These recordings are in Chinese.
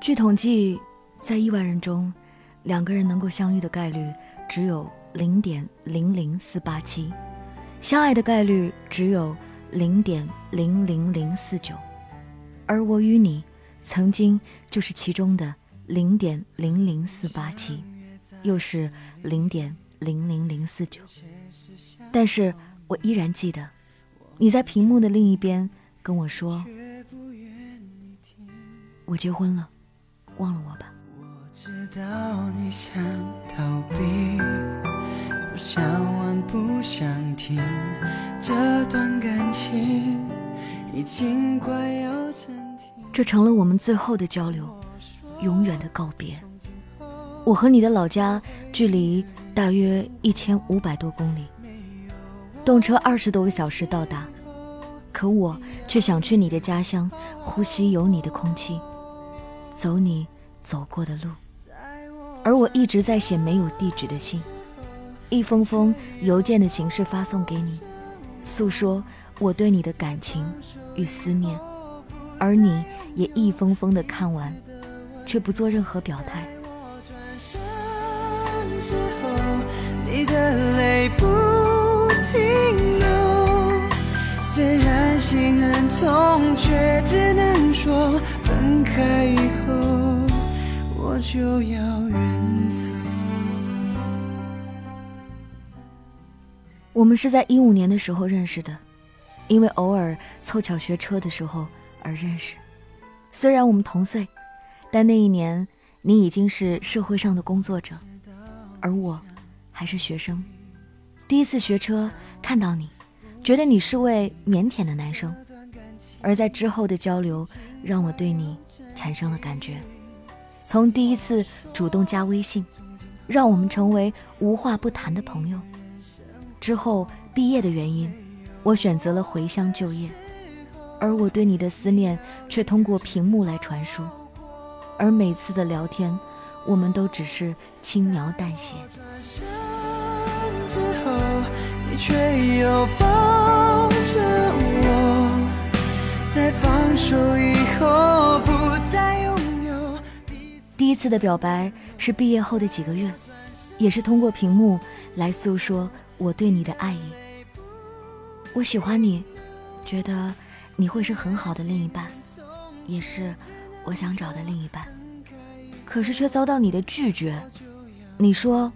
据统计，在亿万人中，两个人能够相遇的概率只有零点零零四八七，相爱的概率只有零点零零零四九，而我与你，曾经就是其中的零点零零四八七，又是零点零零零四九。但是我依然记得，你在屏幕的另一边跟我说：“我结婚了。”忘了我吧。我知道你想逃避，不想问，不想听，这段感情已经快要成停。这成了我们最后的交流，永远的告别。我和你的老家距离大约一千五百多公里，动车二十多个小时到达，可我却想去你的家乡，呼吸有你的空气。走你走过的路，而我一直在写没有地址的信，一封封邮件的形式发送给你，诉说我对你的感情与思念，而你也一封封的看完，却不做任何表态。你的泪不停留，虽然心很痛，却只能说。分开以后，我就要远走。我们是在一五年的时候认识的，因为偶尔凑巧学车的时候而认识。虽然我们同岁，但那一年你已经是社会上的工作者，而我还是学生。第一次学车看到你，觉得你是位腼腆的男生。而在之后的交流，让我对你产生了感觉。从第一次主动加微信，让我们成为无话不谈的朋友。之后毕业的原因，我选择了回乡就业，而我对你的思念却通过屏幕来传输。而每次的聊天，我们都只是轻描淡写。第一次的表白是毕业后的几个月，也是通过屏幕来诉说我对你的爱意。我喜欢你，觉得你会是很好的另一半，也是我想找的另一半。可是却遭到你的拒绝。你说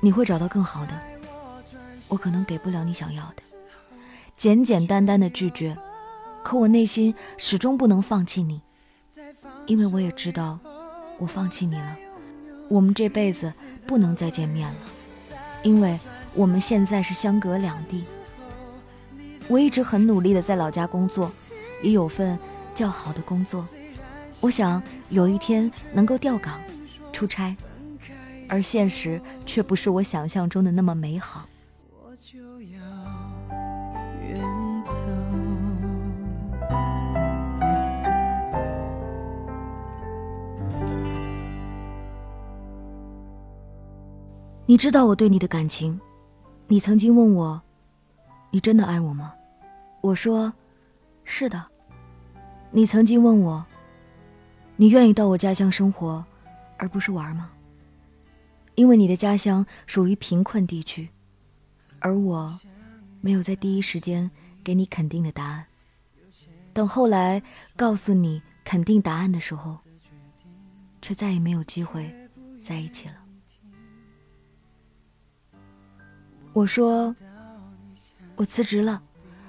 你会找到更好的，我可能给不了你想要的。简简单单的拒绝。可我内心始终不能放弃你，因为我也知道，我放弃你了，我们这辈子不能再见面了，因为我们现在是相隔两地。我一直很努力的在老家工作，也有份较好的工作，我想有一天能够调岗出差，而现实却不是我想象中的那么美好我就要。你知道我对你的感情，你曾经问我，你真的爱我吗？我说，是的。你曾经问我，你愿意到我家乡生活，而不是玩吗？因为你的家乡属于贫困地区，而我没有在第一时间给你肯定的答案。等后来告诉你肯定答案的时候，却再也没有机会在一起了。我说，我辞职了，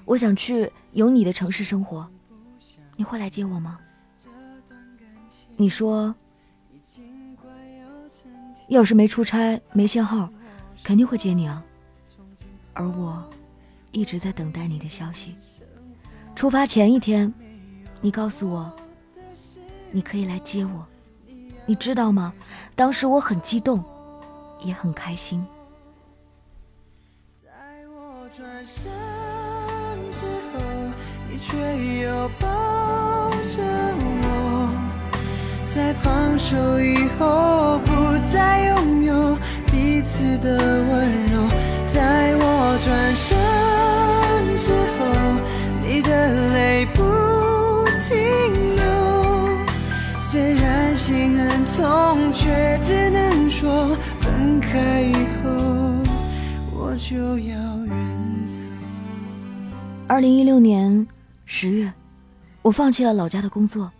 我想去有你的城市生活，你会来接我吗？你说，要是没出差没信号，肯定会接你啊。而我一直在等待你的消息。出发前一天，你告诉我，你可以来接我，你知道吗？当时我很激动，也很开心。转身之后，你却又抱着我，在放手以后不再拥有彼此的温柔。在我转身之后，你的泪不停流。虽然心很痛，却只能说分开以后我就要远走。二零一六年十月，我放弃了老家的工作，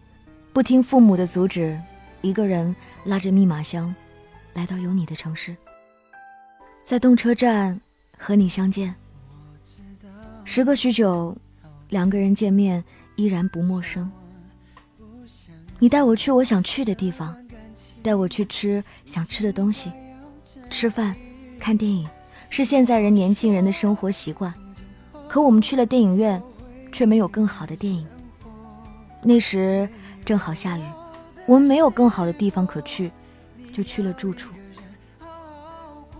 不听父母的阻止，一个人拉着密码箱，来到有你的城市，在动车站和你相见。时隔许久，两个人见面依然不陌生。你带我去我想去的地方，带我去吃想吃的东西，吃饭、看电影是现在人年轻人的生活习惯。可我们去了电影院，却没有更好的电影。那时正好下雨，我们没有更好的地方可去，就去了住处。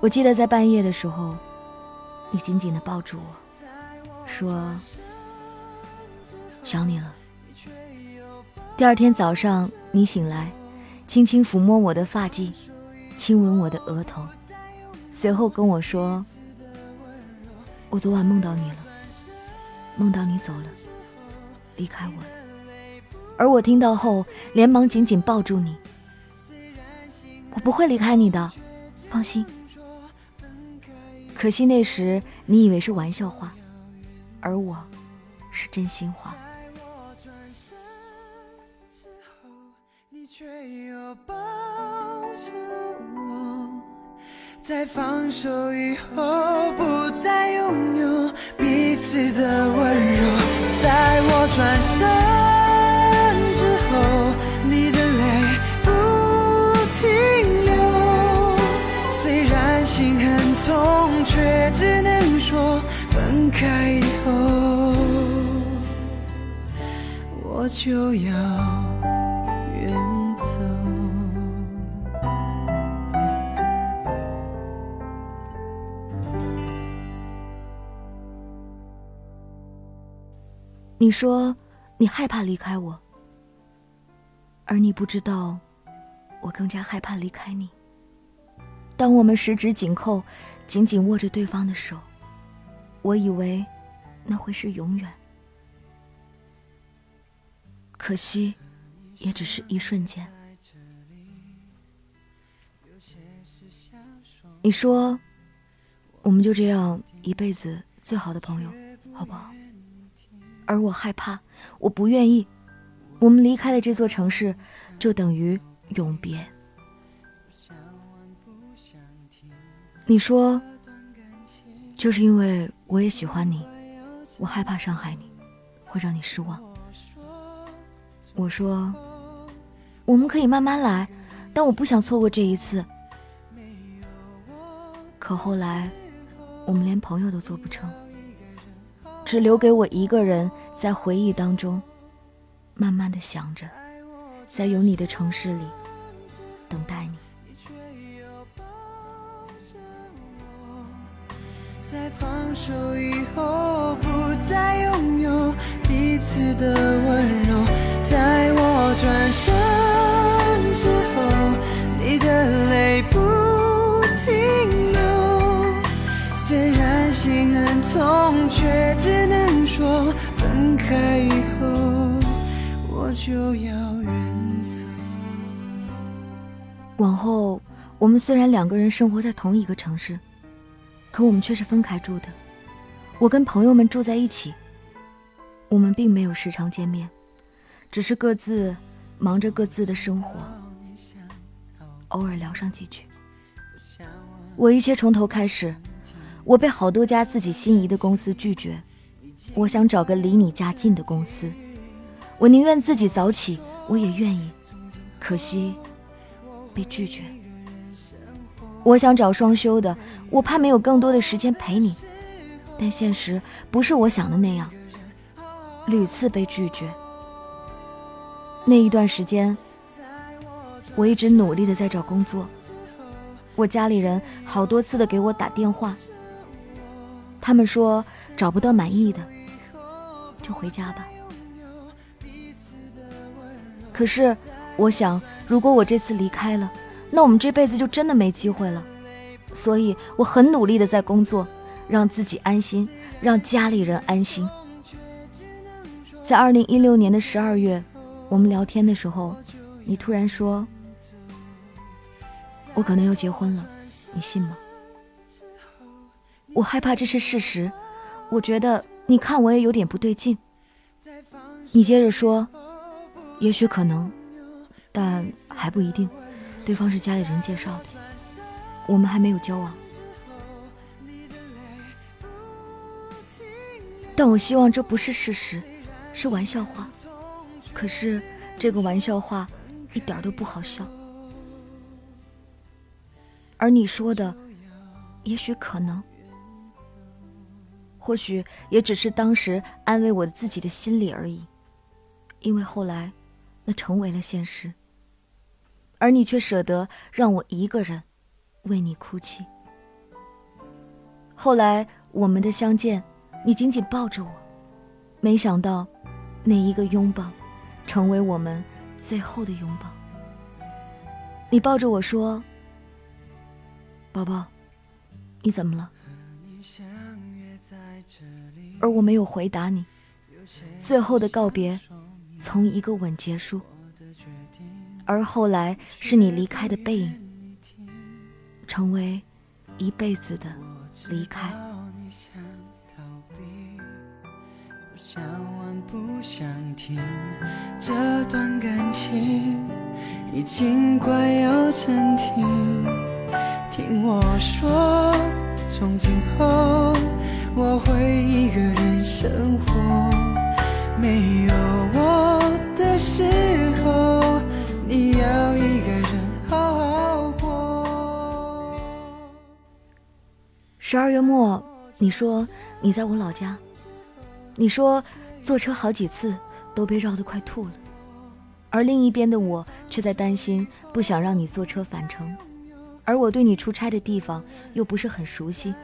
我记得在半夜的时候，你紧紧地抱住我，说：“想你了。”第二天早上，你醒来，轻轻抚摸我的发髻，亲吻我的额头，随后跟我说：“我昨晚梦到你了，梦到你走了，离开我了。”而我听到后，连忙紧紧抱住你。我不会离开你的，放心。可惜那时你以为是玩笑话，而我是真心话。在放手以后，不再拥有彼此的温柔。在我转身之后，你的泪不停流。虽然心很痛，却只能说分开以后，我就要。你说你害怕离开我，而你不知道，我更加害怕离开你。当我们十指紧扣，紧紧握着对方的手，我以为那会是永远，可惜也只是一瞬间。你说，我们就这样一辈子最好的朋友，好不好？而我害怕，我不愿意。我们离开了这座城市，就等于永别。你说，就是因为我也喜欢你，我害怕伤害你，会让你失望。我说，我们可以慢慢来，但我不想错过这一次。可后来，我们连朋友都做不成。只留给我一个人，在回忆当中，慢慢的想着，在有你的城市里，等待你。在放手以后，不再拥有彼此的温柔。就要远走。往后，我们虽然两个人生活在同一个城市，可我们却是分开住的。我跟朋友们住在一起，我们并没有时常见面，只是各自忙着各自的生活，偶尔聊上几句。我一切从头开始，我被好多家自己心仪的公司拒绝。我想找个离你家近的公司，我宁愿自己早起，我也愿意。可惜被拒绝。我想找双休的，我怕没有更多的时间陪你，但现实不是我想的那样，屡次被拒绝。那一段时间，我一直努力的在找工作，我家里人好多次的给我打电话，他们说找不到满意的。就回家吧。可是，我想，如果我这次离开了，那我们这辈子就真的没机会了。所以，我很努力的在工作，让自己安心，让家里人安心。在二零一六年的十二月，我们聊天的时候，你突然说：“我可能要结婚了，你信吗？我害怕这是事实，我觉得你看我也有点不对劲。你接着说，也许可能，但还不一定。对方是家里人介绍的，我们还没有交往。但我希望这不是事实，是玩笑话。可是这个玩笑话一点都不好笑。而你说的，也许可能，或许也只是当时安慰我自己的心理而已。因为后来，那成为了现实。而你却舍得让我一个人为你哭泣。后来我们的相见，你紧紧抱着我，没想到，那一个拥抱，成为我们最后的拥抱。你抱着我说：“宝宝，你怎么了？”而我没有回答你。最后的告别。从一个吻结束，而后来是你离开的背影，成为一辈子的离开。想，不想听，这段感情已经快要暂停。听我说，从今后我会一个人生活，没有我。的时候，你要一个人好好过。十二月末，你说你在我老家，你说坐车好几次都被绕得快吐了，而另一边的我却在担心，不想让你坐车返程，而我对你出差的地方又不是很熟悉，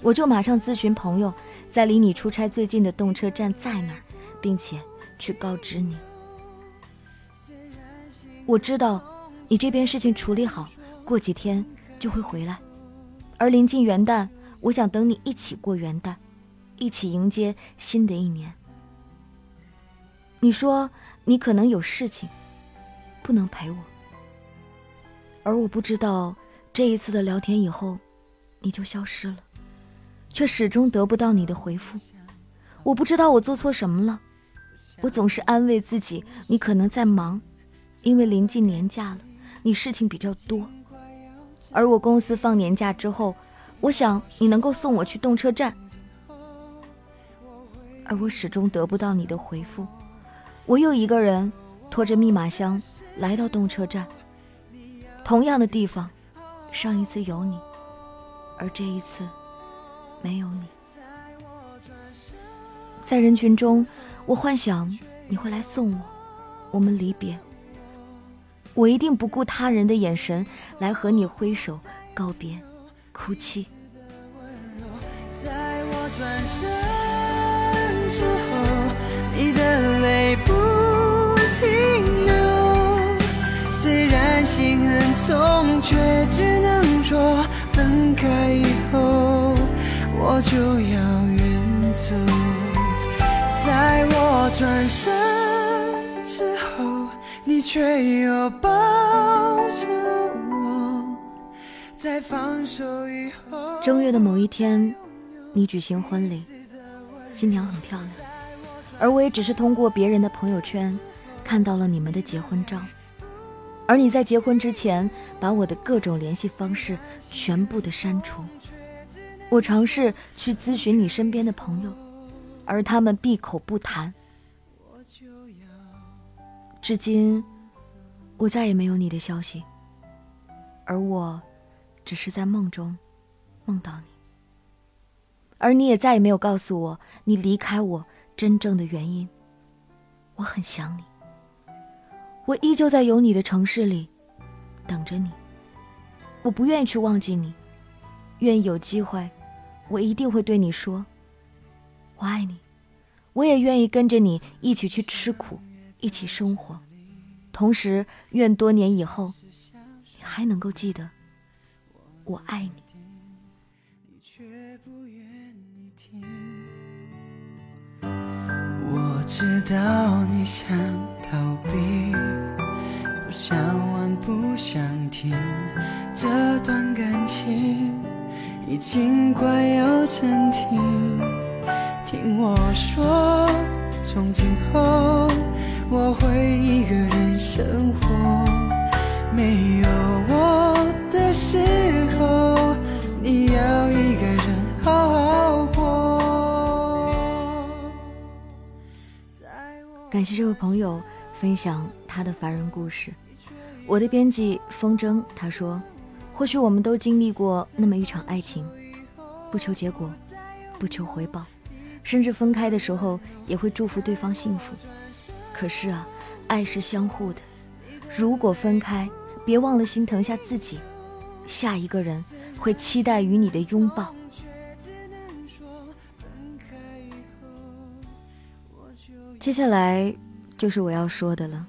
我就马上咨询朋友，在离你出差最近的动车站在哪，并且去告知你。我知道，你这边事情处理好，过几天就会回来。而临近元旦，我想等你一起过元旦，一起迎接新的一年。你说你可能有事情，不能陪我，而我不知道这一次的聊天以后，你就消失了，却始终得不到你的回复。我不知道我做错什么了，我总是安慰自己，你可能在忙。因为临近年假了，你事情比较多，而我公司放年假之后，我想你能够送我去动车站，而我始终得不到你的回复，我又一个人拖着密码箱来到动车站，同样的地方，上一次有你，而这一次没有你，在人群中，我幻想你会来送我，我们离别。我一定不顾他人的眼神来和你挥手告别，哭泣。在我转身之后，你的泪不停流。虽然心很痛，却只能说分开以后我就要远走。在我转身。你却又抱着我，在放手以后。正月的某一天，你举行婚礼，新娘很漂亮，而我也只是通过别人的朋友圈看到了你们的结婚照。而你在结婚之前，把我的各种联系方式全部的删除。我尝试去咨询你身边的朋友，而他们闭口不谈。至今，我再也没有你的消息，而我，只是在梦中梦到你，而你也再也没有告诉我你离开我真正的原因。我很想你，我依旧在有你的城市里等着你。我不愿意去忘记你，愿意有机会，我一定会对你说，我爱你。我也愿意跟着你一起去吃苦。一起生活，同时愿多年以后，你还能够记得我爱你。我知道你想逃避，不想问，不想听。这段感情已经快要成停。听我说，从今后我会一个人生活，没有我的时候，你要一个人好好过。感谢这位朋友分享他的凡人故事。我的编辑风筝他说：“或许我们都经历过那么一场爱情，不求结果，不求回报，甚至分开的时候也会祝福对方幸福。可是啊，爱是相互的，如果分开，别忘了心疼下自己，下一个人会期待与你的拥抱。”接下来就是我要说的了，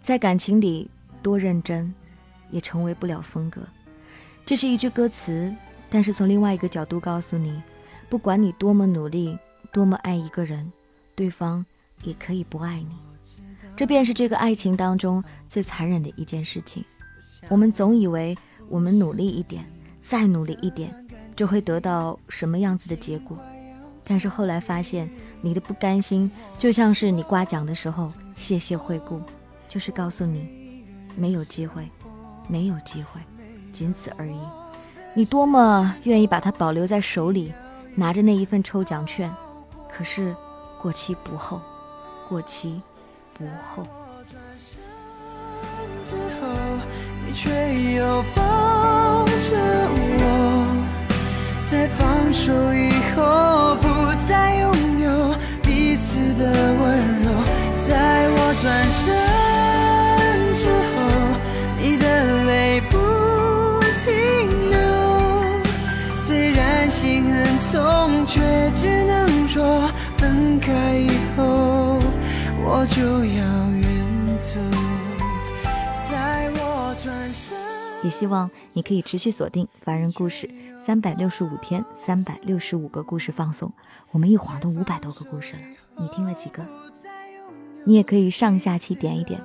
在感情里。多认真，也成为不了风格。这是一句歌词，但是从另外一个角度告诉你：不管你多么努力，多么爱一个人，对方也可以不爱你。这便是这个爱情当中最残忍的一件事情。我们总以为我们努力一点，再努力一点，就会得到什么样子的结果。但是后来发现，你的不甘心就像是你刮奖的时候，谢谢惠顾，就是告诉你。没有机会，没有机会，仅此而已。你多么愿意把它保留在手里，拿着那一份抽奖券，可是过期不候，过期在我转身之后。你却又抱着我在放手以后不再拥有彼此的温柔在我转身之后你的泪不停流虽然心很痛却只能说分开以后。我就要远走在我转身。也希望你可以持续锁定凡人故事三百六十五天三百六十五个故事放送我们一晃都五百多个故事了你听了几个？你也可以上下期点一点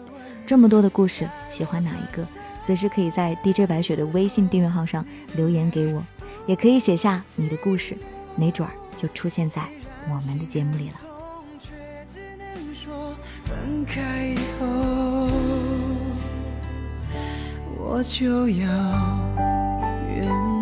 这么多的故事喜欢哪一个？随时可以在 dj 白雪的微信订阅号上留言给我也可以写下你的故事没准儿就出现在我们的节目里了。分开以后，我就要远。